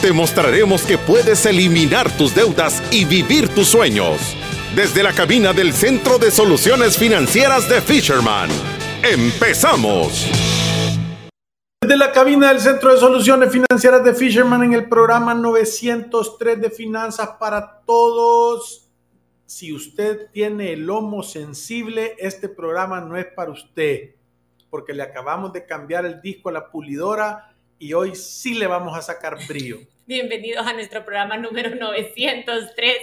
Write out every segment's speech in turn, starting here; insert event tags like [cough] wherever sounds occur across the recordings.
te mostraremos que puedes eliminar tus deudas y vivir tus sueños. Desde la cabina del Centro de Soluciones Financieras de Fisherman. ¡Empezamos! Desde la cabina del Centro de Soluciones Financieras de Fisherman en el programa 903 de Finanzas para Todos. Si usted tiene el lomo sensible, este programa no es para usted, porque le acabamos de cambiar el disco a la pulidora y hoy sí le vamos a sacar brillo. Bienvenidos a nuestro programa número 903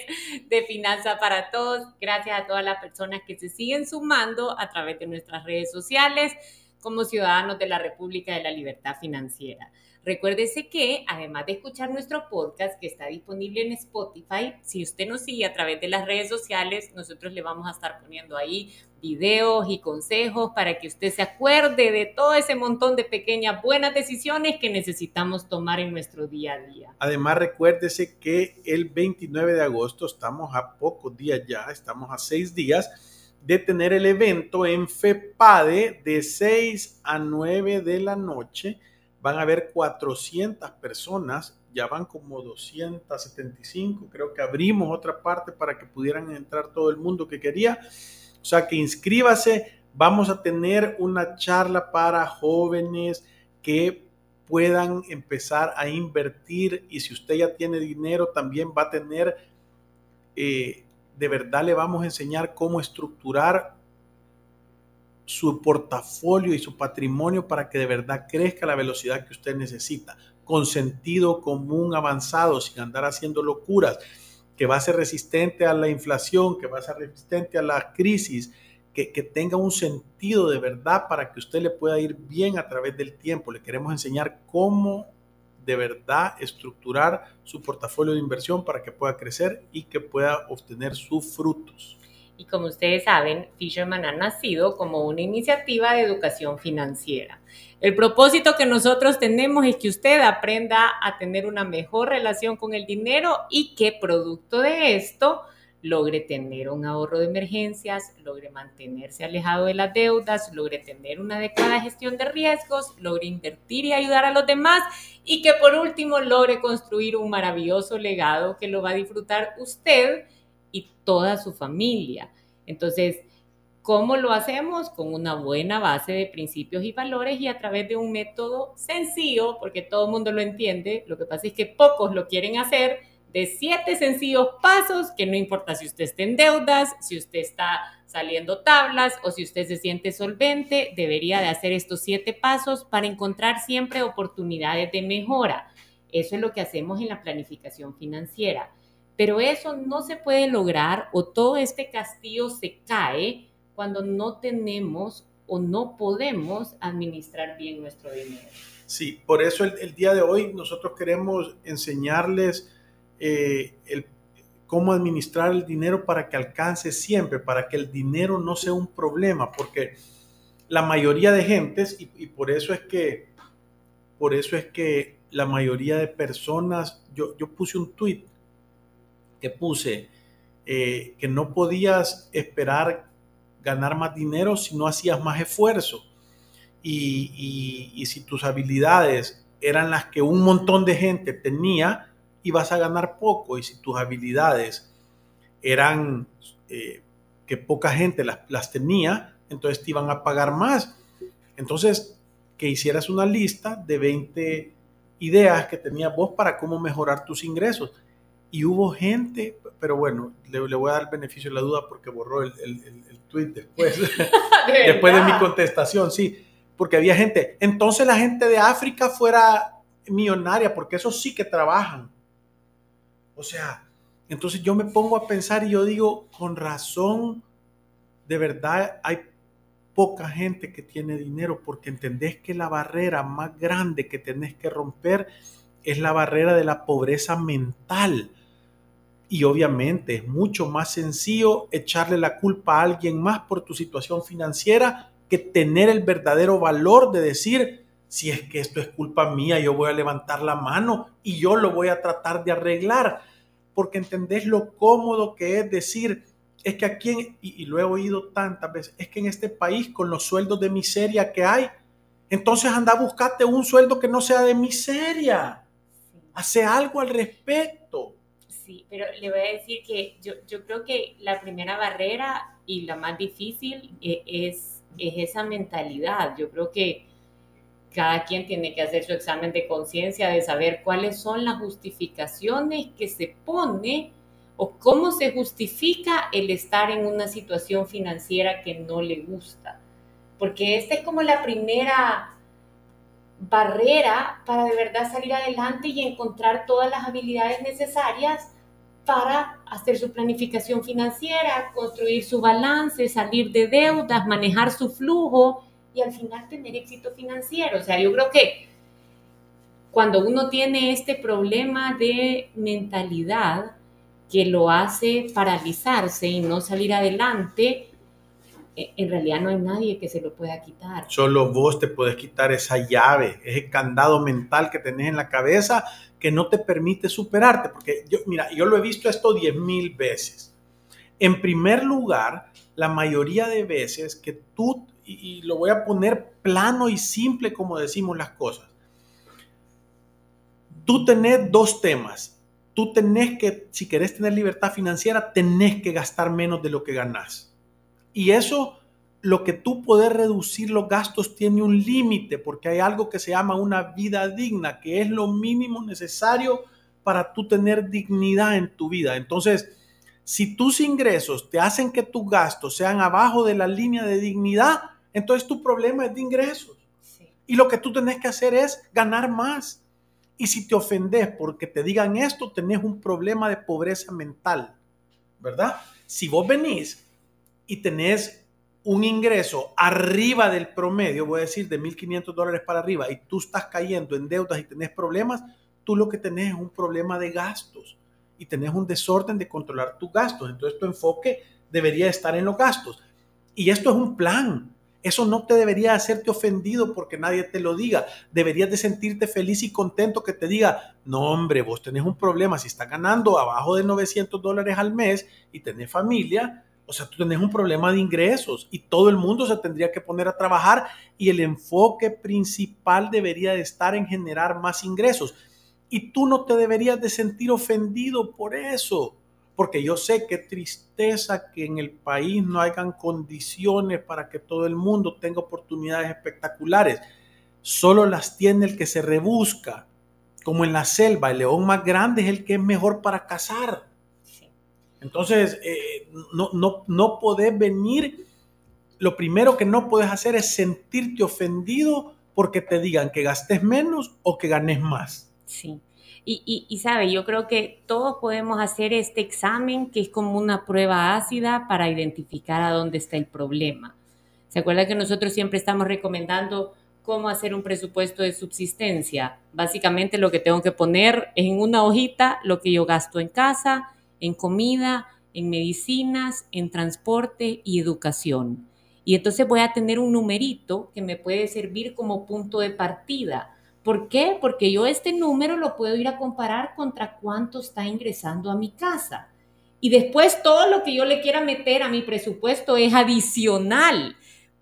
de Finanza para Todos. Gracias a todas las personas que se siguen sumando a través de nuestras redes sociales como ciudadanos de la República de la Libertad Financiera. Recuérdese que además de escuchar nuestro podcast que está disponible en Spotify, si usted nos sigue a través de las redes sociales, nosotros le vamos a estar poniendo ahí videos y consejos para que usted se acuerde de todo ese montón de pequeñas buenas decisiones que necesitamos tomar en nuestro día a día. Además, recuérdese que el 29 de agosto estamos a pocos días ya, estamos a seis días de tener el evento en FEPADE de 6 a 9 de la noche van a haber 400 personas, ya van como 275, creo que abrimos otra parte para que pudieran entrar todo el mundo que quería. O sea que inscríbase, vamos a tener una charla para jóvenes que puedan empezar a invertir y si usted ya tiene dinero también va a tener, eh, de verdad le vamos a enseñar cómo estructurar su portafolio y su patrimonio para que de verdad crezca a la velocidad que usted necesita, con sentido común avanzado, sin andar haciendo locuras, que va a ser resistente a la inflación, que va a ser resistente a la crisis, que, que, tenga un sentido de verdad para que usted le pueda ir bien a través del tiempo. Le queremos enseñar cómo de verdad estructurar su portafolio de inversión para que pueda crecer y que pueda obtener sus frutos. Y como ustedes saben, Fisherman ha nacido como una iniciativa de educación financiera. El propósito que nosotros tenemos es que usted aprenda a tener una mejor relación con el dinero y que producto de esto logre tener un ahorro de emergencias, logre mantenerse alejado de las deudas, logre tener una adecuada gestión de riesgos, logre invertir y ayudar a los demás y que por último logre construir un maravilloso legado que lo va a disfrutar usted y toda su familia. Entonces, ¿cómo lo hacemos? Con una buena base de principios y valores y a través de un método sencillo, porque todo el mundo lo entiende. Lo que pasa es que pocos lo quieren hacer de siete sencillos pasos, que no importa si usted está en deudas, si usted está saliendo tablas o si usted se siente solvente, debería de hacer estos siete pasos para encontrar siempre oportunidades de mejora. Eso es lo que hacemos en la planificación financiera. Pero eso no se puede lograr o todo este castillo se cae cuando no tenemos o no podemos administrar bien nuestro dinero. Sí, por eso el, día de hoy nosotros queremos enseñarles eh, el, cómo administrar el dinero para que alcance siempre, para que el dinero no sea un problema, porque la mayoría de gentes, y, y por eso es que, por eso es que la mayoría de personas, yo, yo puse un tweet que puse eh, que no podías esperar ganar más dinero si no hacías más esfuerzo. Y, si tus habilidades eran las que un montón de gente tenía, ibas a ganar poco. Y si tus habilidades eran eh, que poca gente las, las tenía, entonces te iban a pagar más. Entonces, que hicieras una lista de 20 ideas que tenías vos para cómo mejorar tus ingresos. Y hubo gente, pero bueno, le, voy a dar el beneficio de la duda porque borró el, el, el tweet después, [laughs] después de mi contestación, sí, porque había gente. Entonces la gente de África fuera millonaria, porque esos sí que trabajan. O sea, entonces yo me pongo a pensar y yo digo, con razón, de verdad hay poca gente que tiene dinero, porque entendés que la barrera más grande que tenés que romper es la barrera de la pobreza mental Y obviamente es mucho más sencillo echarle la culpa a alguien más por tu situación financiera que tener el verdadero valor de decir, si es que esto es culpa mía, yo voy a levantar la mano y yo lo voy a tratar de arreglar, porque entendés lo cómodo que es decir, es que aquí, y, lo he oído tantas veces, es que en este país con los sueldos de miseria que hay, entonces anda a buscarte un sueldo que no sea de miseria. Hace algo al respecto. Sí, pero le voy a decir que yo, yo creo que la primera barrera y la más difícil eh, es, es esa mentalidad. Yo creo que cada quien tiene que hacer su examen de conciencia de saber cuáles son las justificaciones que se pone o cómo se justifica el estar en una situación financiera que no le gusta. Porque esta es como la primera barrera para de verdad salir adelante y encontrar todas las habilidades necesarias para hacer su planificación financiera, construir su balance, salir de deudas, manejar su flujo y al final tener éxito financiero. O sea, yo creo que cuando uno tiene este problema de mentalidad que lo hace paralizarse y no salir adelante, en realidad no hay nadie que se lo pueda quitar. Solo vos te puedes quitar esa llave, ese candado mental que tenés en la cabeza que no te permite superarte. Porque yo, mira, yo lo he visto esto diez mil veces. En primer lugar, la mayoría de veces que tú y, lo voy a poner plano y simple como decimos las cosas. Tú tenés dos temas. Tú tenés que, si querés tener libertad financiera, tenés que gastar menos de lo que ganás. Y eso, lo que tú puedes reducir los gastos tiene un límite, porque hay algo que se llama una vida digna, que es lo mínimo necesario para tú tener dignidad en tu vida. Entonces, si tus ingresos te hacen que tus gastos sean abajo de la línea de dignidad, entonces tu problema es de ingresos. Y lo que tú tenés que hacer es ganar más. Y si te ofendes porque te digan esto, tenés un problema de pobreza mental, ¿verdad? Si vos venís y tenés un ingreso arriba del promedio, voy a decir de 1.500 dólares para arriba, y tú estás cayendo en deudas y tenés problemas, tú lo que tenés es un problema de gastos y tenés un desorden de controlar tus gastos. Entonces tu enfoque debería estar en los gastos. Y esto es un plan. Eso no te debería hacerte ofendido porque nadie te lo diga. Deberías de sentirte feliz y contento que te diga, no hombre, vos tenés un problema. Si estás ganando abajo de 900 dólares al mes y tenés familia, o sea, tú tenés un problema de ingresos y todo el mundo se tendría que poner a trabajar y el enfoque principal debería de estar en generar más ingresos. Y tú no te deberías de sentir ofendido por eso porque yo sé qué tristeza que en el país no hayan condiciones para que todo el mundo tenga oportunidades espectaculares. Solo las tiene el que se rebusca, como en la selva. El león más grande es el que es mejor para cazar. Entonces, eh, no, no, no podés venir. Lo primero que no puedes hacer es sentirte ofendido porque te digan que gastes menos o que ganes más. Sí. Y, sabe, yo creo que todos podemos hacer este examen que es como una prueba ácida para identificar a dónde está el problema. ¿Se acuerda que nosotros siempre estamos recomendando cómo hacer un presupuesto de subsistencia? Básicamente lo que tengo que poner es en una hojita lo que yo gasto en casa, en comida, en medicinas, en transporte y educación. Y entonces voy a tener un numerito que me puede servir como punto de partida ¿Por qué? Porque yo este número lo puedo ir a comparar contra cuánto está ingresando a mi casa. Y después todo lo que yo le quiera meter a mi presupuesto es adicional.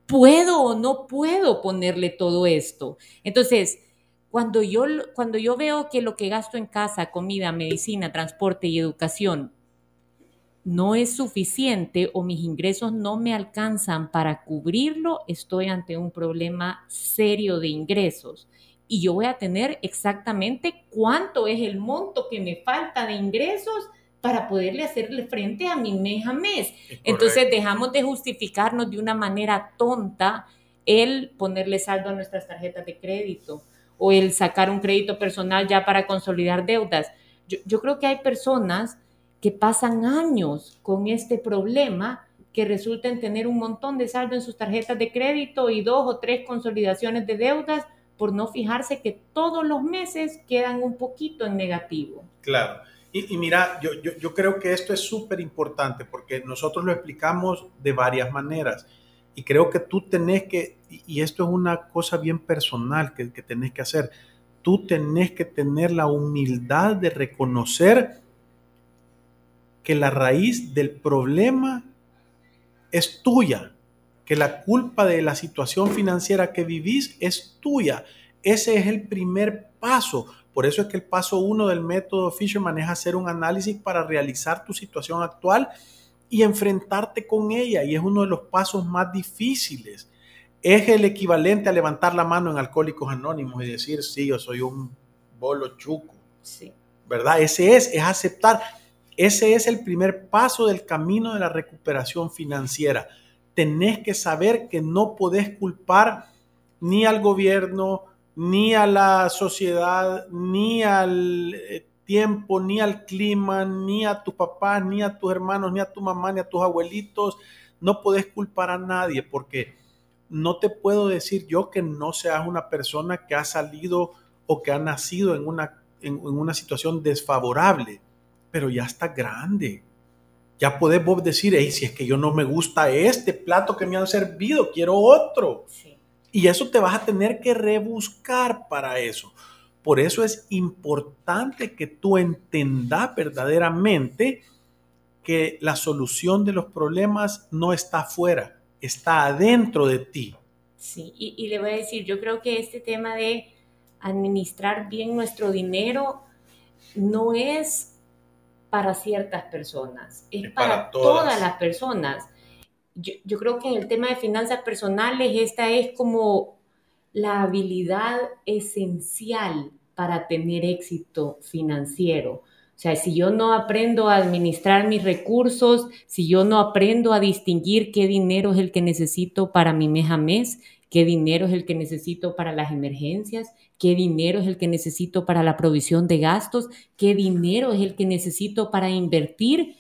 ¿Puedo o no puedo ponerle todo esto? Entonces, cuando yo, cuando yo veo que lo que gasto en casa, comida, medicina, transporte y educación no es suficiente o mis ingresos no me alcanzan para cubrirlo, estoy ante un problema serio de ingresos. Y yo voy a tener exactamente cuánto es el monto que me falta de ingresos para poderle hacerle frente a mi mes a mes. Entonces dejamos de justificarnos de una manera tonta el ponerle saldo a nuestras tarjetas de crédito o el sacar un crédito personal ya para consolidar deudas. Yo, yo creo que hay personas que pasan años con este problema que resulten tener un montón de saldo en sus tarjetas de crédito y dos o tres consolidaciones de deudas por no fijarse que todos los meses quedan un poquito en negativo. Claro. Y, mira, yo, yo, yo, creo que esto es súper importante porque nosotros lo explicamos de varias maneras. Y creo que tú tenés que, y esto es una cosa bien personal que, que tenés que hacer, tú tenés que tener la humildad de reconocer que la raíz del problema es tuya, que la culpa de la situación financiera que vivís es tuya. Ese es el primer paso. Por eso es que el paso uno del método Fisherman es hacer un análisis para realizar tu situación actual y enfrentarte con ella. Y es uno de los pasos más difíciles. Es el equivalente a levantar la mano en Alcohólicos Anónimos y decir, sí, yo soy un bolo chuco. Sí. ¿Verdad? Ese es, es aceptar. Ese es el primer paso del camino de la recuperación financiera. Tenés que saber que no podés culpar ni al gobierno, ni a la sociedad, ni al eh, tiempo, ni al clima, ni a tu papá, ni a tus hermanos, ni a tu mamá, ni a tus abuelitos. No podés culpar a nadie porque no te puedo decir yo que no seas una persona que ha salido o que ha nacido en una, en, una situación desfavorable, pero ya está grande. Ya podés vos decir, hey, si es que yo no me gusta este plato que me han servido, quiero otro. Sí. Y eso te vas a tener que rebuscar para eso. Por eso es importante que tú entendas verdaderamente que la solución de los problemas no está afuera, está adentro de ti. Sí, y, le voy a decir, yo creo que este tema de administrar bien nuestro dinero no es para ciertas personas, es, para, todas las personas yo, creo que en el tema de finanzas personales esta es como la habilidad esencial para tener éxito financiero. O sea, si yo no aprendo a administrar mis recursos, si yo no aprendo a distinguir qué dinero es el que necesito para mi mes a mes, qué dinero es el que necesito para las emergencias, qué dinero es el que necesito para la provisión de gastos, qué dinero es el que necesito para invertir,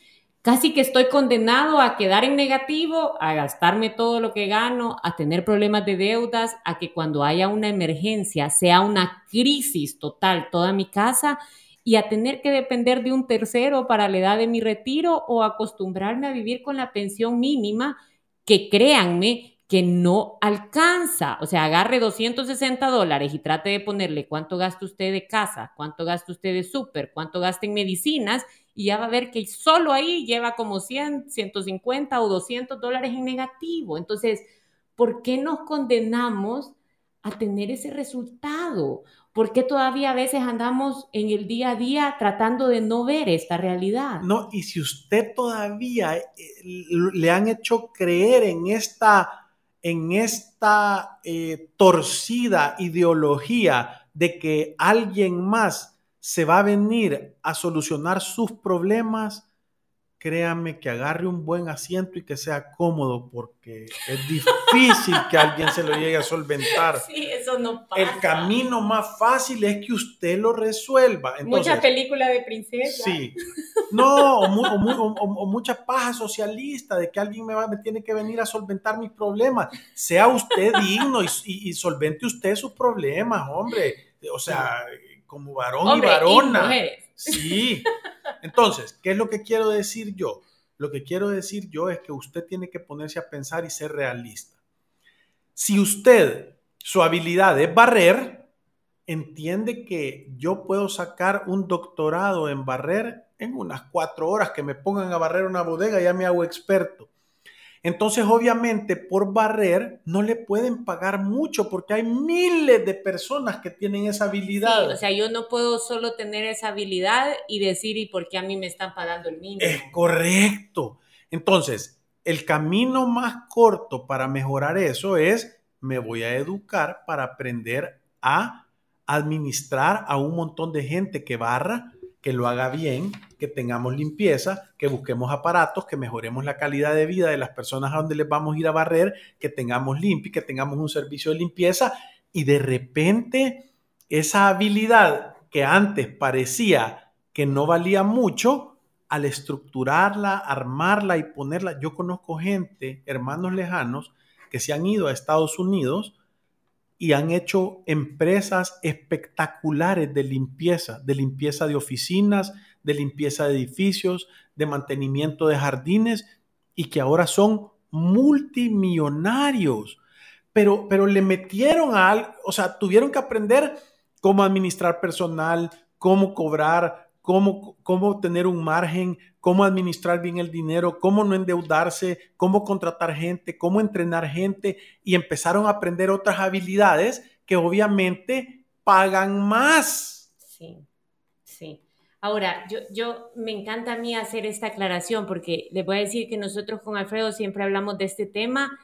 casi que estoy condenado a quedar en negativo, a gastarme todo lo que gano, a tener problemas de deudas, a que cuando haya una emergencia sea una crisis total toda mi casa y a tener que depender de un tercero para la edad de mi retiro o acostumbrarme a vivir con la pensión mínima que créanme que no alcanza. O sea, agarre 260 dólares y trate de ponerle cuánto gasta usted de casa, cuánto gasta usted de súper, cuánto gasta en medicinas y ya va a ver que solo ahí lleva como 100, 150 o 200 dólares en negativo. Entonces, ¿por qué nos condenamos a tener ese resultado? ¿Por qué todavía a veces andamos en el día a día tratando de no ver esta realidad? No, y si usted todavía eh, le han hecho creer en esta, en esta eh, torcida ideología de que alguien más se va a venir a solucionar sus problemas, créame que agarre un buen asiento y que sea cómodo, porque es difícil que alguien se lo llegue a solventar. [laughs] Sí, eso no pasa. El camino más fácil es que usted lo resuelva. mucha película de princesa. Sí. No, o, mucha paja socialista de que alguien me, va, me, tiene que venir a solventar mis problemas. Sea usted digno y, y, solvente usted sus problemas, hombre. O sea, como varón y varona. sí. Entonces, ¿qué es lo que quiero decir yo? Lo que quiero decir yo es que usted tiene que ponerse a pensar y ser realista. Si usted, su habilidad es barrer, entiende que yo puedo sacar un doctorado en barrer en unas cuatro horas que me pongan a barrer una bodega, ya me hago experto. Entonces, obviamente, por barrer no le pueden pagar mucho porque hay miles de personas que tienen esa habilidad. o sea, yo no puedo solo tener esa habilidad y decir, ¿y por qué a mí me están pagando el mínimo? Es correcto. Entonces, el camino más corto para mejorar eso es, me voy a educar para aprender a administrar a un montón de gente que barra, que lo haga bien, que tengamos limpieza, que busquemos aparatos, que mejoremos la calidad de vida de las personas a donde les vamos a ir a barrer, que tengamos limpio, que tengamos un servicio de limpieza y de repente esa habilidad que antes parecía que no valía mucho, al estructurarla, armarla y ponerla, yo conozco gente, hermanos lejanos, que se han ido a Estados Unidos y han hecho empresas espectaculares de limpieza, de limpieza de oficinas, de limpieza de edificios, de mantenimiento de jardines y que ahora son multimillonarios. Pero, pero le metieron a algo, o sea, tuvieron que aprender cómo administrar personal, cómo cobrar, cómo, cómo tener un margen, cómo administrar bien el dinero, cómo no endeudarse, cómo contratar gente, cómo entrenar gente y empezaron a aprender otras habilidades que obviamente pagan más. Sí. Ahora, yo, me encanta a mí hacer esta aclaración porque les voy a decir que nosotros con Alfredo siempre hablamos de este tema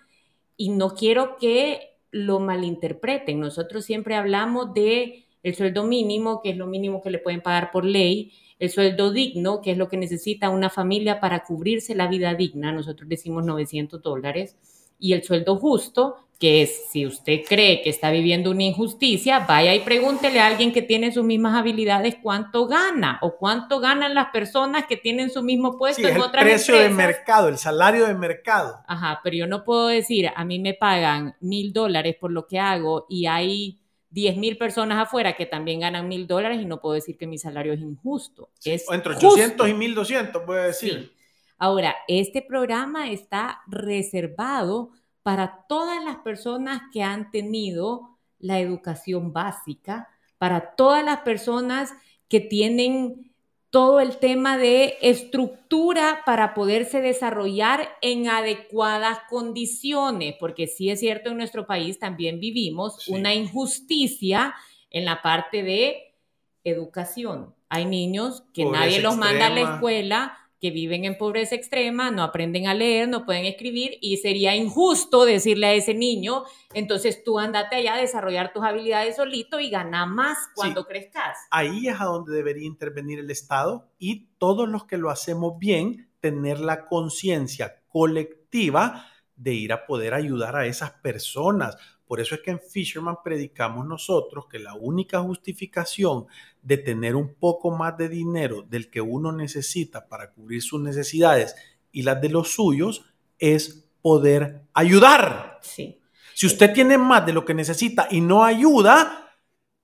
y no quiero que lo malinterpreten. Nosotros siempre hablamos de el sueldo mínimo, que es lo mínimo que le pueden pagar por ley, el sueldo digno, que es lo que necesita una familia para cubrirse la vida digna, nosotros decimos 900 dólares, y el sueldo justo, que es si usted cree que está viviendo una injusticia, vaya y pregúntele a alguien que tiene sus mismas habilidades cuánto gana o cuánto ganan las personas que tienen su mismo puesto sí, en el otras precio de mercado, el salario de mercado. Ajá, pero yo no puedo decir, a mí me pagan mil dólares por lo que hago y hay 10 mil personas afuera que también ganan mil dólares y no puedo decir que mi salario es injusto. Es O entre justo. 800 y 1200, puede decir. Sí. Ahora, este programa está reservado para todas las personas que han tenido la educación básica, para todas las personas que tienen todo el tema de estructura para poderse desarrollar en adecuadas condiciones, porque sí es cierto, en nuestro país también vivimos Sí. una injusticia en la parte de educación. Hay niños que nadie los manda a la escuela, que viven en pobreza extrema, no aprenden a leer, no pueden escribir y sería injusto decirle a ese niño, entonces tú andate allá a desarrollar tus habilidades solito y gana más cuando crezcas. Ahí es a donde debería intervenir el Estado y todos los que lo hacemos bien, tener la conciencia colectiva de ir a poder ayudar a esas personas. Por eso es que en Fisherman predicamos nosotros que la única justificación de tener un poco más de dinero del que uno necesita para cubrir sus necesidades y las de los suyos es poder ayudar. Sí. Si usted tiene más de lo que necesita y no ayuda,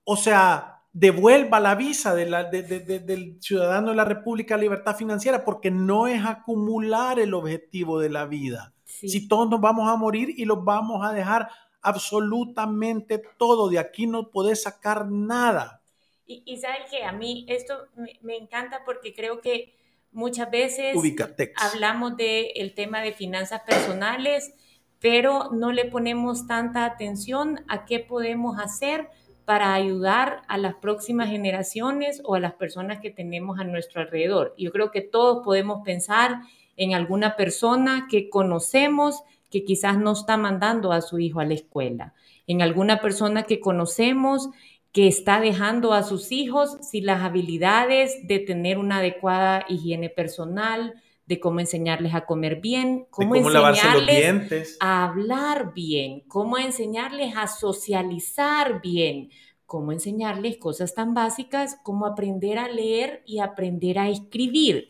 o sea, devuelva la visa de la- de- de- de- del ciudadano de la República de Libertad Financiera porque no es acumular el objetivo de la vida. sí. Si todos nos vamos a morir y los vamos a dejar absolutamente todo, de aquí no podés sacar nada. Y, y sabe que a mí esto me, me encanta porque creo que muchas veces Ubicatex. hablamos del tema de finanzas personales, pero no le ponemos tanta atención a qué podemos hacer para ayudar a las próximas generaciones o a las personas que tenemos a nuestro alrededor. Yo creo que todos podemos pensar en alguna persona que conocemos que quizás no está mandando a su hijo a la escuela, en alguna persona que conocemos que está dejando a sus hijos sin las habilidades de tener una adecuada higiene personal, de cómo enseñarles a comer bien, cómo, cómo lavarse los enseñarles dientes. a hablar bien, cómo enseñarles a socializar bien, cómo enseñarles cosas tan básicas como aprender a leer y aprender a escribir.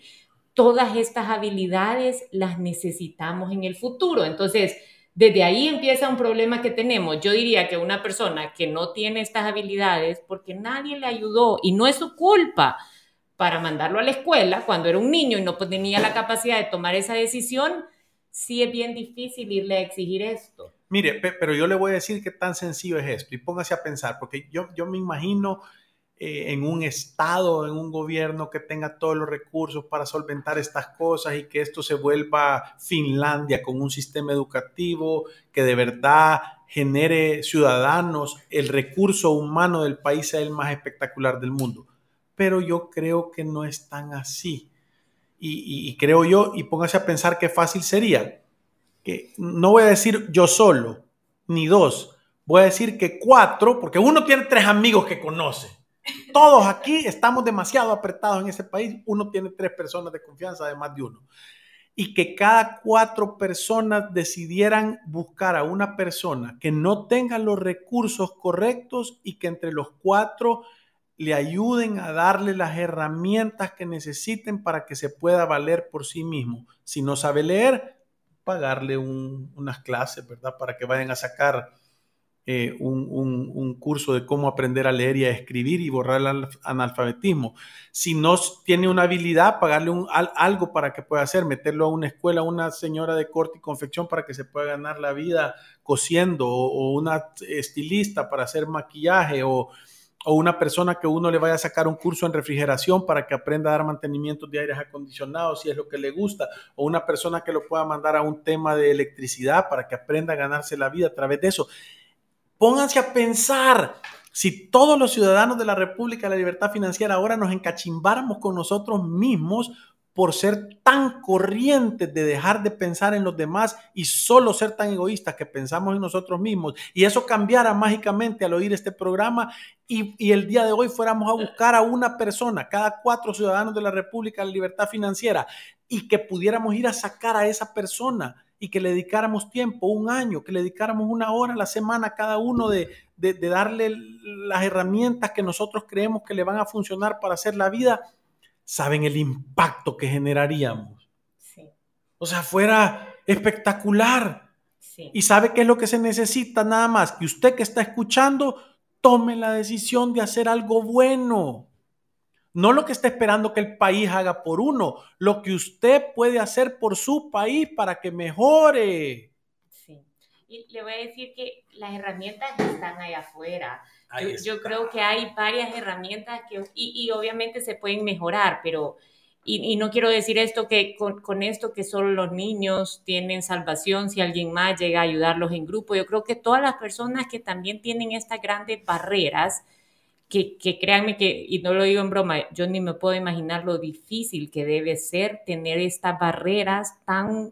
Todas estas habilidades las necesitamos en el futuro. Entonces, desde ahí empieza un problema que tenemos. Yo diría que una persona que no tiene estas habilidades, porque nadie le ayudó y no es su culpa para mandarlo a la escuela cuando era un niño y no tenía la capacidad de tomar esa decisión, sí es bien difícil irle a exigir esto. Mire, pe- pero yo le voy a decir qué tan sencillo es esto y póngase a pensar, porque yo, yo me imagino eh, en un estado, en un gobierno que tenga todos los recursos para solventar estas cosas y que esto se vuelva Finlandia con un sistema educativo que de verdad genere ciudadanos, el recurso humano del país sea el más espectacular del mundo. Pero yo creo que no es tan así. Y, y- y creo yo, y póngase a pensar qué fácil sería que no voy a decir yo solo, ni dos, voy a decir que cuatro, porque uno tiene tres amigos que conoce. Todos aquí estamos demasiado apretados en ese país, uno tiene tres personas de confianza, además de uno. Y que cada cuatro personas decidieran buscar a una persona que no tenga los recursos correctos y que entre los cuatro le ayuden a darle las herramientas que necesiten para que se pueda valer por sí mismo. Si no sabe leer, pagarle un- unas clases, ¿verdad? Para que vayan a sacar eh, un, curso de cómo aprender a leer y a escribir y borrar el analfabetismo. Si no tiene una habilidad, pagarle un, algo para que pueda hacer, meterlo a una escuela, una señora de corte y confección para que se pueda ganar la vida cosiendo, o, una estilista para hacer maquillaje, o, o, una persona que uno le vaya a sacar un curso en refrigeración para que aprenda a dar mantenimiento de aires acondicionados si es lo que le gusta, o una persona que lo pueda mandar a un tema de electricidad para que aprenda a ganarse la vida a través de eso Pónganse a pensar, si todos los ciudadanos de la República de la Libertad Financiera ahora nos encachimbáramos con nosotros mismos por ser tan corrientes de dejar de pensar en los demás y solo ser tan egoístas que pensamos en nosotros mismos, y eso cambiara mágicamente al oír este programa y, y, el día de hoy fuéramos a buscar a una persona, cada cuatro ciudadanos de la República de la Libertad Financiera, y que pudiéramos ir a sacar a esa persona y que le dedicáramos tiempo, un año, que le dedicáramos una hora a la semana a cada uno de, darle las herramientas que nosotros creemos que le van a funcionar para hacer la vida, saben el impacto que generaríamos. O sea, fuera espectacular. Y sabe qué es lo que se necesita nada más, que usted que está escuchando tome la decisión de hacer algo bueno. No lo que está esperando que el país haga por uno, lo que usted puede hacer por su país para que mejore. Sí. Y le voy a decir que las herramientas están allá afuera. Yo, creo que hay varias herramientas que, y, obviamente se pueden mejorar, pero, y, no quiero decir esto que con, con, esto que solo los niños tienen salvación si alguien más llega a ayudarlos en grupo. Yo creo que todas las personas que también tienen estas grandes barreras, que, créanme que, y no lo digo en broma, yo ni me puedo imaginar lo difícil que debe ser tener estas barreras tan,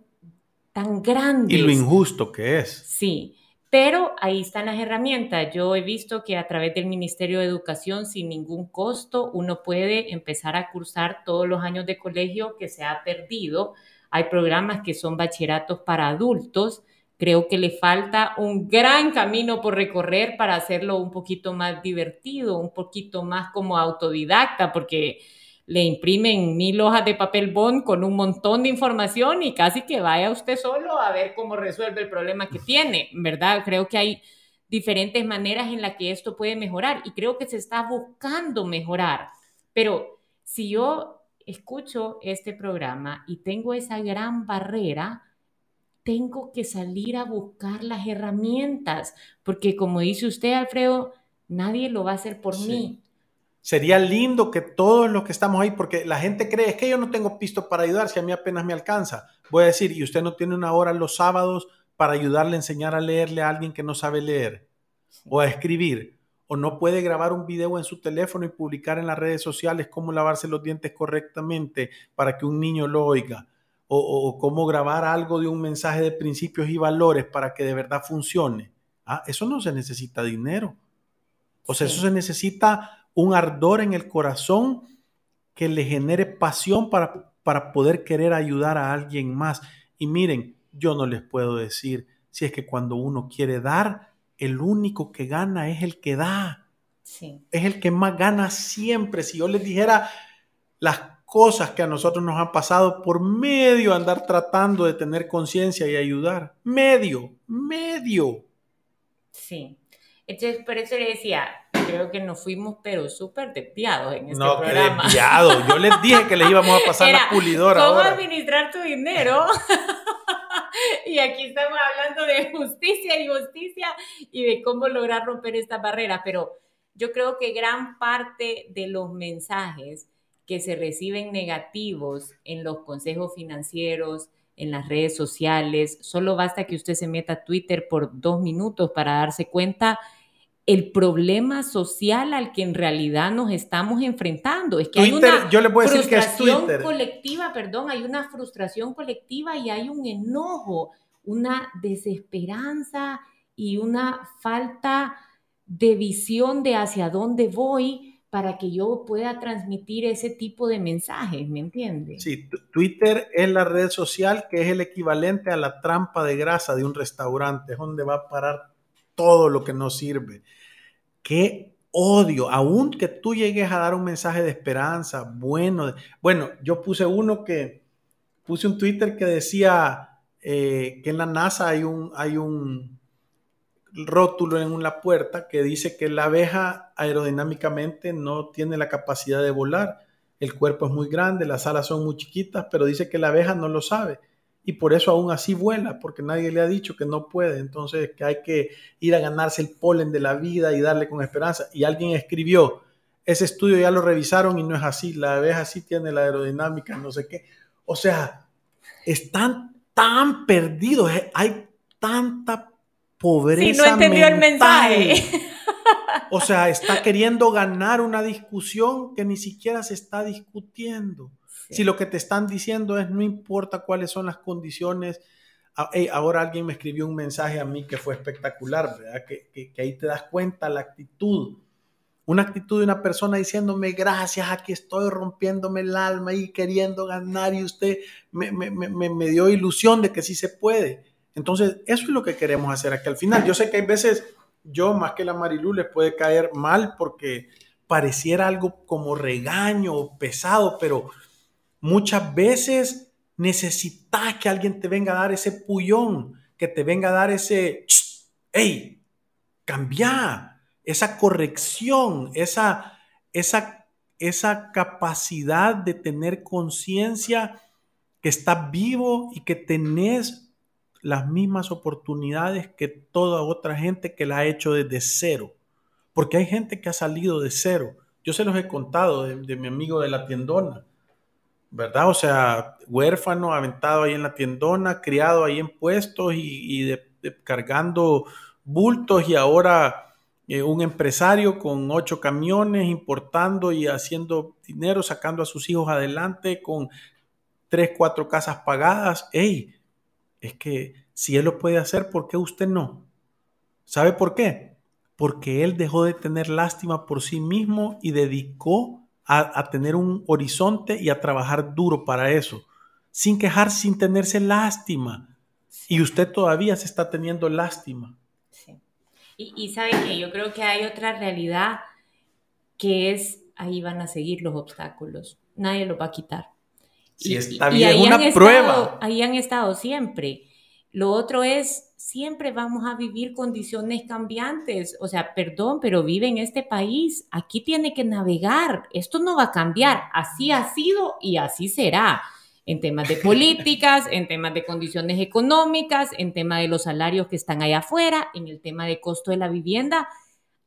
tan grandes. Y lo injusto que es. Sí, pero ahí están las herramientas. Yo he visto que a través del Ministerio de Educación, sin ningún costo, uno puede empezar a cursar todos los años de colegio que se ha perdido. Hay programas que son bachilleratos para adultos Creo que le falta un gran camino por recorrer para hacerlo un poquito más divertido, un poquito más como autodidacta, porque le imprimen mil hojas de papel bond con un montón de información y casi que vaya usted solo a ver cómo resuelve el problema que tiene, ¿verdad? Creo que hay diferentes maneras en las que esto puede mejorar y creo que se está buscando mejorar. Pero si yo escucho este programa y tengo esa gran barrera, tengo que salir a buscar las herramientas, porque como dice usted, Alfredo, nadie lo va a hacer por mí. Sería lindo que todos los que estamos ahí, porque la gente cree, es que yo no tengo pisto para ayudar, si a mí apenas me alcanza. Voy a decir, y usted no tiene una hora los sábados para ayudarle a enseñar a leerle a alguien que no sabe leer o a escribir, o no puede grabar un video en su teléfono y publicar en las redes sociales cómo lavarse los dientes correctamente para que un niño lo oiga o, cómo grabar algo de un mensaje de principios y valores para que de verdad funcione. Ah, eso no se necesita dinero. O sea, eso se necesita un ardor en el corazón que le genere pasión para, para poder querer ayudar a alguien más. Y miren, yo no les puedo decir si es que cuando uno quiere dar, el único que gana es el que da. Es el que más gana siempre. Si yo les dijera las cosas que a nosotros nos han pasado por medio andar tratando de tener conciencia y ayudar. Medio, medio. Sí. Entonces, por eso le decía, creo que nos fuimos, pero súper desviados en este no, programa. No, Yo les dije que les íbamos a pasar la pulidora. ¿Cómo administrar tu dinero? [laughs] y aquí estamos hablando de justicia y justicia y de cómo lograr romper esta barrera. Pero yo creo que gran parte de los mensajes que se reciben negativos en los consejos financieros, en las redes sociales. Solo basta que usted se meta a Twitter por dos minutos para darse cuenta el problema social al que en realidad nos estamos enfrentando. Es que hay una yo le puedo decir que es Twitter. colectiva, perdón, hay una frustración colectiva y hay un enojo, una desesperanza y una falta de visión de hacia dónde voy para que yo pueda transmitir ese tipo de mensajes, ¿me entiendes? Sí, Twitter es la red social que es el equivalente a la trampa de grasa de un restaurante, es donde va a parar todo lo que no sirve. Qué odio, aun que tú llegues a dar un mensaje de esperanza, bueno, bueno, yo puse uno que, puse un Twitter que decía eh, que en la NASA hay un, hay un, rótulo en una puerta que dice que la abeja aerodinámicamente no tiene la capacidad de volar. El cuerpo es muy grande, las alas son muy chiquitas, pero dice que la abeja no lo sabe. Y por eso aún así vuela, porque nadie le ha dicho que no puede. Entonces que hay que ir a ganarse el polen de la vida y darle con esperanza. Y alguien escribió, ese estudio ya lo revisaron y no es así. La abeja sí tiene la aerodinámica, no sé qué. O sea, están tan perdidos. Eh, hay tanta pobreza. Si no entendió el mensaje. [laughs] O sea, está queriendo ganar una discusión que ni siquiera se está discutiendo. Si lo que te están diciendo es no importa cuáles son las condiciones. Ah, ahora alguien me escribió un mensaje a mí que fue espectacular, ¿verdad? Que, que, ahí te das cuenta la actitud. Una actitud de una persona diciéndome gracias, aquí estoy rompiéndome el alma y queriendo ganar y usted me, me, me, me dio ilusión de que sí se puede. Entonces, eso es lo que queremos hacer aquí al final. Yo sé que hay veces yo, más que la Marilu, les puede caer mal porque pareciera algo como regaño o pesado, pero muchas veces necesitas que alguien te venga a dar ese pullón, que te venga a dar ese, hey, cambia, esa corrección, esa, esa, esa capacidad de tener conciencia que estás vivo y que tenés las mismas oportunidades que toda otra gente que la ha hecho desde cero. Porque hay gente que ha salido de cero. Yo se los he contado de, mi amigo de la tiendona, ¿verdad? O sea, huérfano, aventado ahí en la tiendona, criado ahí en puestos y, cargando bultos y ahora eh, un empresario con ocho camiones importando y haciendo dinero, sacando a sus hijos adelante con tres, cuatro casas pagadas. ¡Ey! Es que si él lo puede hacer, ¿por qué usted no? ¿Sabe por qué? Porque él dejó de tener lástima por sí mismo y dedicó a, tener un horizonte y a trabajar duro para eso, sin quejar, sin tenerse lástima. Y usted todavía se está teniendo lástima. Sí. Y, y sabe que yo creo que hay otra realidad que es, ahí van a seguir los obstáculos, nadie lo va a quitar si está bien, una prueba. ahí han estado siempre. Lo otro es, siempre vamos a vivir condiciones cambiantes. O sea, perdón, pero vive en este país. Aquí tiene que navegar. Esto no va a cambiar. Así ha sido y así será. En temas de [laughs] políticas, en temas de condiciones económicas, en tema de los salarios que están allá afuera, en el tema de costo de la vivienda.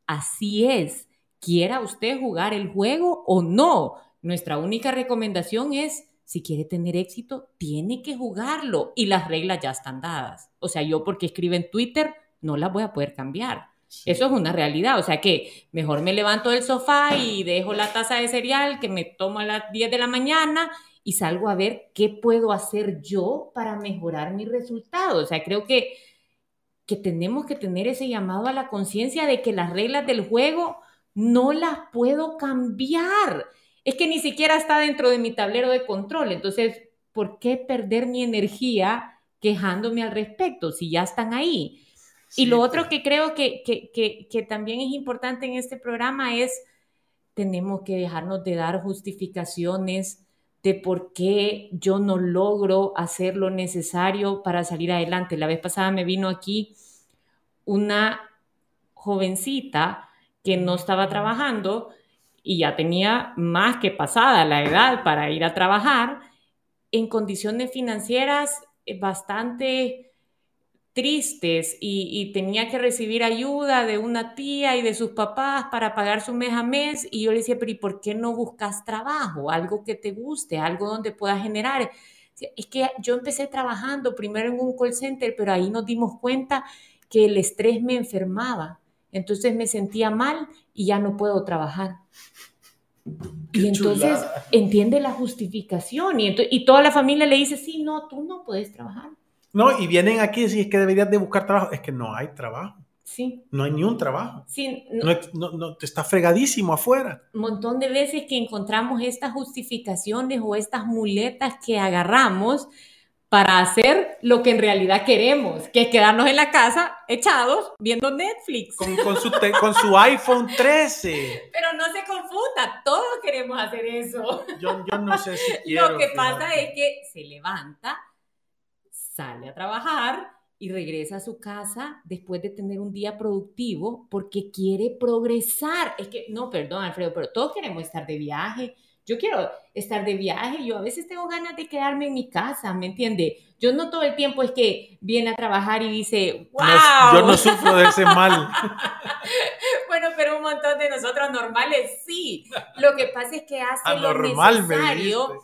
Así es. Quiera usted jugar el juego o no. Nuestra única recomendación es si quiere tener éxito, tiene que jugarlo y las reglas ya están dadas. O sea, yo porque escribo en Twitter no las voy a poder cambiar. Eso es una realidad. O sea que mejor me levanto del sofá y dejo la taza de cereal que me tomo a las 10 de la mañana y salgo a ver qué puedo hacer yo para mejorar mi resultado. O sea, creo que, que tenemos que tener ese llamado a la conciencia de que las reglas del juego no las puedo cambiar es que ni siquiera está dentro de mi tablero de control. Entonces, ¿por qué perder mi energía quejándome al respecto si ya están ahí? y lo otro que creo que, que, también es importante en este programa es, tenemos que dejarnos de dar justificaciones de por qué yo no logro hacer lo necesario para salir adelante. La vez pasada me vino aquí una jovencita que no estaba trabajando y ya tenía más que pasada la edad para ir a trabajar, en condiciones financieras eh, bastante tristes y, tenía que recibir ayuda de una tía y de sus papás para pagar su mes a mes. Y yo le decía, pero ¿y por qué no buscas trabajo? Algo que te guste, algo donde puedas generar. Es que yo empecé trabajando primero en un call center, pero ahí nos dimos cuenta que el estrés me enfermaba. Entonces me sentía mal y ya no puedo trabajar. y entonces entiende la justificación y, y toda la familia le dice, sí, no, tú no puedes trabajar. No, y vienen aquí y es que deberías de buscar trabajo. Es que no hay trabajo. Sí. No hay ni un trabajo. Sí. No, no, no, está fregadísimo afuera. Un montón de veces que encontramos estas justificaciones o estas muletas que agarramos para hacer lo que en realidad queremos, que es quedarnos en la casa echados viendo Netflix. Con, su, con su iPhone 13. Pero no se confunda, todos queremos hacer eso. Yo, yo no sé si [laughs] quiero. Lo que pasa es que se levanta, sale a trabajar y regresa a su casa después de tener un día productivo porque quiere progresar. Es que, no, perdón, Alfredo, pero todos queremos estar de viaje. Yo quiero estar de viaje, yo a veces tengo ganas de quedarme en mi casa, ¿me entiende? Yo no todo el tiempo es que viene a trabajar y dice, wow. yo no sufro de ese mal. [laughs] bueno, pero un montón de nosotros normales sí. Lo que pasa es que hace lo necesario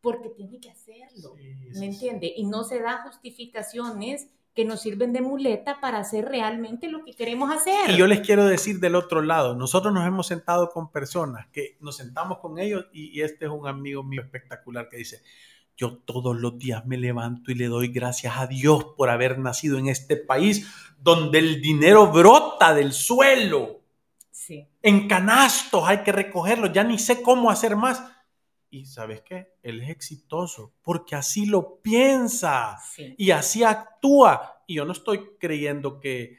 porque tiene que hacerlo, ¿me entiende? Y no se da justificaciones que nos sirven de muleta para hacer realmente lo que queremos hacer. Y yo les quiero decir del otro lado, nosotros nos hemos sentado con personas que nos sentamos con ellos y, y este es un amigo mío espectacular que dice, yo todos los días me levanto y le doy gracias a Dios por haber nacido en este país donde el dinero brota del suelo. Sí. En canastos hay que recogerlo, ya ni sé cómo hacer más y sabes qué, él es exitoso porque así lo piensa y así actúa. Y yo no estoy creyendo que,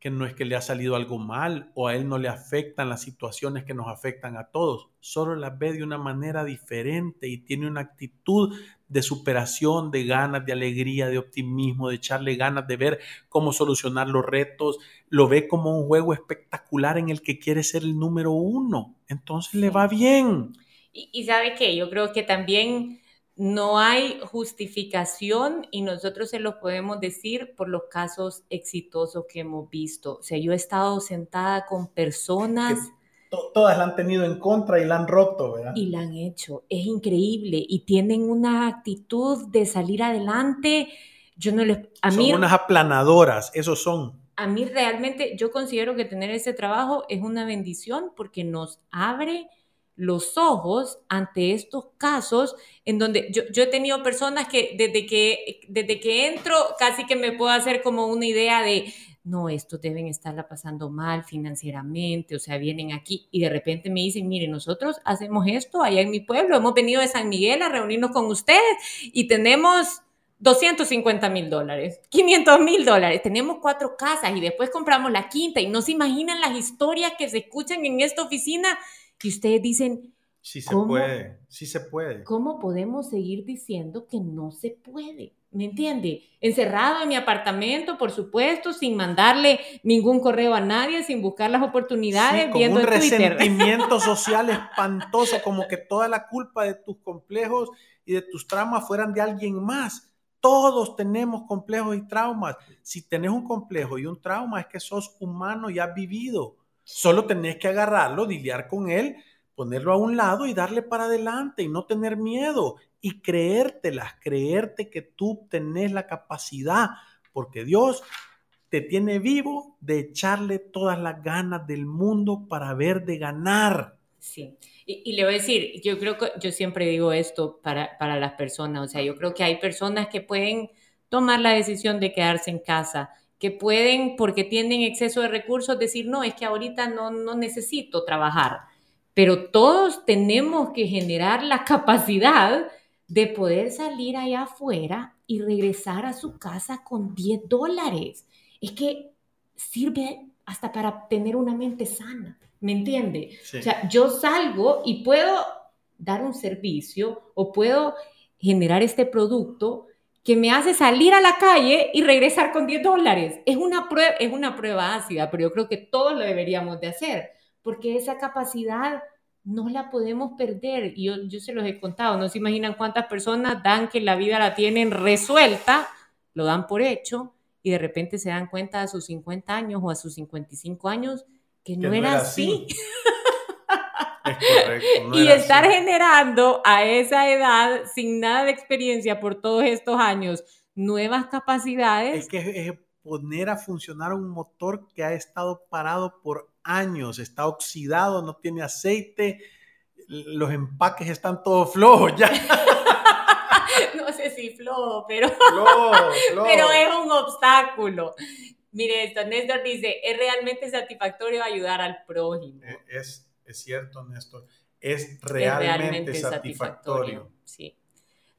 que no es que le ha salido algo mal o a él no le afectan las situaciones que nos afectan a todos, solo las ve de una manera diferente y tiene una actitud de superación, de ganas, de alegría, de optimismo, de echarle ganas de ver cómo solucionar los retos, lo ve como un juego espectacular en el que quiere ser el número uno, entonces le va bien. Y, sabe que yo creo que también no hay justificación y nosotros se lo podemos decir por los casos exitosos que hemos visto. O sea, yo he estado sentada con personas... todas la han tenido en contra y la han roto, ¿verdad? Y la han hecho. Es increíble. Y tienen una actitud de salir adelante. Yo no les... A son unas aplanadoras, esos son. A mí realmente yo considero que tener ese trabajo es una bendición porque nos abre los ojos ante estos casos en donde yo, he tenido personas que desde, que desde que entro casi que me puedo hacer como una idea de, no, estos deben estarla pasando mal financieramente, o sea, vienen aquí y de repente me dicen, mire, nosotros hacemos esto allá en mi pueblo, hemos venido de San Miguel a reunirnos con ustedes y tenemos 250 mil dólares, 500 mil dólares, tenemos cuatro casas y después compramos la quinta y no se imaginan las historias que se escuchan en esta oficina que ustedes dicen... Sí se puede, sí se puede. ¿Cómo podemos seguir diciendo que no se puede? ¿Me entiende? Encerrado en mi apartamento, por supuesto, sin mandarle ningún correo a nadie, sin buscar las oportunidades, sí, con un resentimiento [laughs] social espantoso, como que toda la culpa de tus complejos y de tus traumas fueran de alguien más. Todos tenemos complejos y traumas. Si tenés un complejo y un trauma, es que sos humano y has vivido. Solo tenés que agarrarlo, lidiar con él, ponerlo a un lado y darle para adelante y no tener miedo y creértelas, creerte que tú tenés la capacidad, porque Dios te tiene vivo de echarle todas las ganas del mundo para ver de ganar. Sí, y, le voy a decir, yo creo que yo siempre digo esto para, para las personas, o sea, yo creo que hay personas que pueden tomar la decisión de quedarse en casa que pueden, porque tienen exceso de recursos, decir, no, es que ahorita no, no necesito trabajar. Pero todos tenemos que generar la capacidad de poder salir allá afuera y regresar a su casa con 10 dólares. Es que sirve hasta para tener una mente sana, ¿me entiende? O sea, yo salgo y puedo dar un servicio o puedo generar este producto que me hace salir a la calle y regresar con 10 dólares. Es una, prueba, es una prueba ácida, pero yo creo que todos lo deberíamos de hacer, porque esa capacidad no la podemos perder. Y yo, yo se los he contado, no se imaginan cuántas personas dan que la vida la tienen resuelta, lo dan por hecho, y de repente se dan cuenta a sus 50 años o a sus 55 años que, no, era, así. [laughs] y estar generando a esa edad, sin nada de experiencia por todos estos años, nuevas capacidades. Es que es poner a funcionar un motor que ha estado parado por años, está oxidado, no tiene aceite, los empaques están todos flojos ya. [laughs] no sé si flojo, pero, pero es un obstáculo. Mire esto, Néstor dice, es realmente satisfactorio ayudar al prójimo. E, es, es cierto, Néstor, es realmente, satisfactorio. Sí.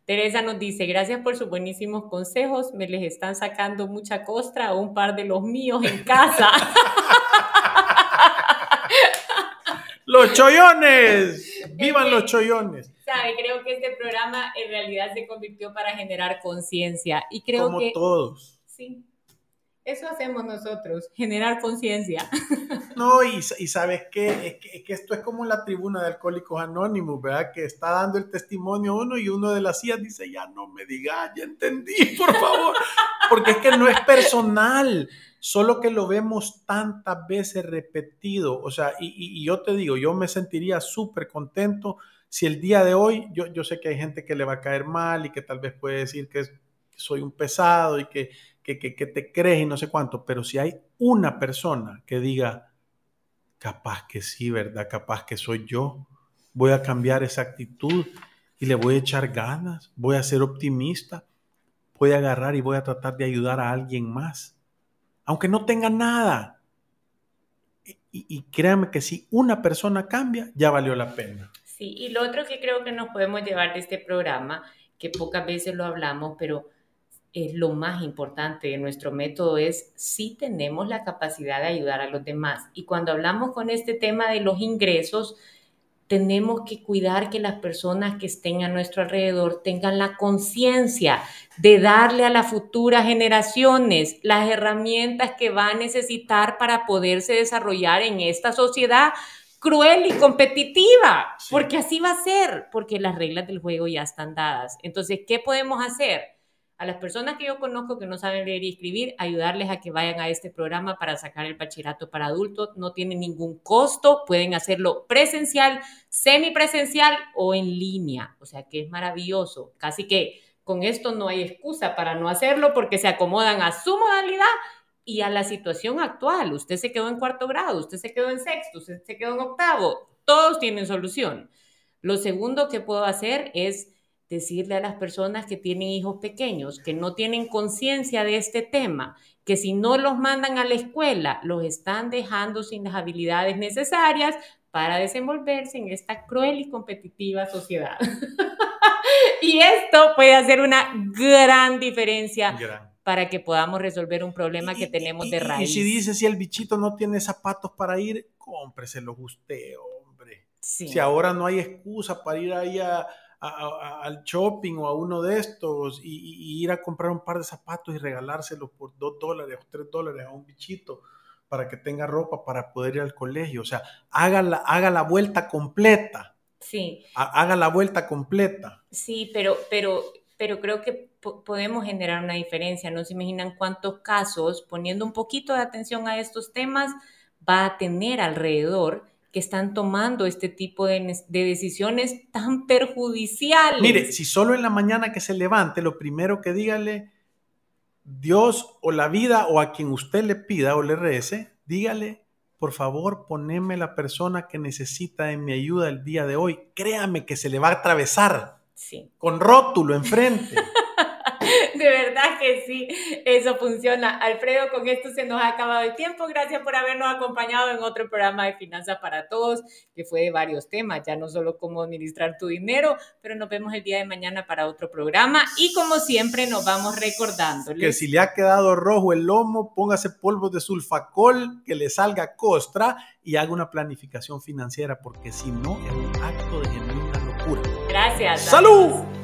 Teresa nos dice, gracias por sus buenísimos consejos, me les están sacando mucha costra a un par de los míos en casa. [laughs] los chollones, vivan los chollones. Sabe, creo que este programa en realidad se convirtió para generar conciencia y creo Como todos Sí. Eso hacemos nosotros, generar conciencia. [laughs] No, y, y sabes qué? Es que, esto es como la tribuna de Alcohólicos Anónimos, ¿verdad? Que está dando el testimonio uno y uno de las sillas dice, ya no me digas, ya entendí, [laughs] por favor. Porque es que no es personal, solo que lo vemos tantas veces repetido. O sea, y, y yo te digo, yo me sentiría súper contento si el día de hoy, yo, yo sé que hay gente que le va a caer mal y que tal vez puede decir que soy un pesado y que que, te crees y no sé cuánto, pero si hay una persona que diga, capaz que sí, ¿verdad? Capaz que soy yo, voy a cambiar esa actitud y le voy a echar ganas, voy a ser optimista, voy a agarrar y voy a tratar de ayudar a alguien más, aunque no tenga nada. Y, y que si una persona cambia, ya valió la pena. Sí, y lo otro que creo que nos podemos llevar de este programa, que pocas veces lo hablamos, pero es lo más importante de nuestro método es si tenemos la capacidad de ayudar a los demás. Y cuando hablamos con este tema de los ingresos, tenemos que cuidar que las personas que estén a nuestro alrededor tengan la conciencia de darle a las futuras generaciones las herramientas que va a necesitar para poderse desarrollar en esta sociedad cruel y competitiva, porque así va a ser, porque las reglas del juego ya están dadas. Entonces, ¿qué podemos hacer? A las personas que yo conozco que no saben leer y escribir, ayudarles a que vayan a este programa para sacar el bachillerato para adultos. No tiene ningún costo, pueden hacerlo presencial, semipresencial o en línea. O sea que es maravilloso. Casi que con esto no hay excusa para no hacerlo porque se acomodan a su modalidad y a la situación actual. Usted se quedó en cuarto grado, usted se quedó en sexto, usted se quedó en octavo. Todos tienen solución. Lo segundo que puedo hacer es decirle a las personas que tienen hijos pequeños, que no tienen conciencia de este tema, que si no los mandan a la escuela, los están dejando sin las habilidades necesarias para desenvolverse en esta cruel y competitiva sociedad. [laughs] y esto puede hacer una gran diferencia. para que podamos resolver un problema que tenemos de raíz. Y si dice si el bichito no tiene zapatos para ir, cómpreselos usted, hombre. Si ahora no hay excusa para ir ahí a, al shopping o a uno de estos y, ir a comprar un par de zapatos y regalárselos por dos dólares o tres dólares a un bichito para que tenga ropa para poder ir al colegio. O sea, haga la, haga la vuelta completa. Sí. Haga la vuelta completa. Sí, pero, pero, pero creo que podemos generar una diferencia. No se imaginan cuántos casos, poniendo un poquito de atención a estos temas, va a tener alrededor que están tomando este tipo de, decisiones tan perjudiciales. Mire, si solo en la mañana que se levante, lo primero que dígale, Dios o la vida o a quien usted le pida o le rece, dígale, por favor, poneme la persona que necesita de mi ayuda el día de hoy. Créame que se le va a atravesar sí. con rótulo enfrente. [laughs] [laughs] De verdad que sí, eso funciona. Alfredo, con esto se nos ha acabado el tiempo. Gracias por habernos acompañado en otro programa de Finanzas para Todos, que fue de varios temas, ya no solo cómo administrar tu dinero, pero nos vemos el día de mañana para otro programa. Y como siempre, nos vamos recordando. Que si le ha quedado rojo el lomo, póngase polvo de sulfacol, que le salga costra y haga una planificación financiera, porque si no, es un acto de genuina locura. Gracias. ¡Salud!